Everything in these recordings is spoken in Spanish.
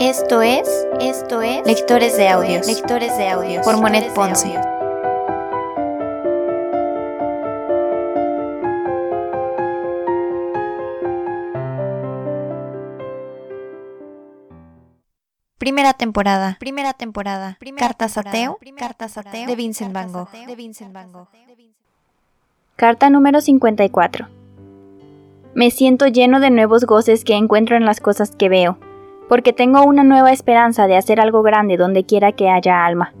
Esto es, esto es Lectores de Audios, Lectores de Audios. Por Monet Ponce. Primera temporada, primera temporada, Cartas ateo, Cartas ateo de Vincent Van Gogh, de Vincent Van Gogh. Carta número 54. Me siento lleno de nuevos goces que encuentro en las cosas que veo porque tengo una nueva esperanza de hacer algo grande donde quiera que haya alma.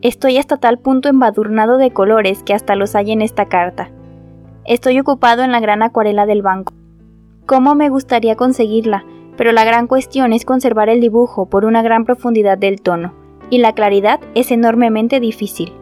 Estoy hasta tal punto embadurnado de colores que hasta los hay en esta carta. Estoy ocupado en la gran acuarela del banco. ¿Cómo me gustaría conseguirla? Pero la gran cuestión es conservar el dibujo por una gran profundidad del tono, y la claridad es enormemente difícil.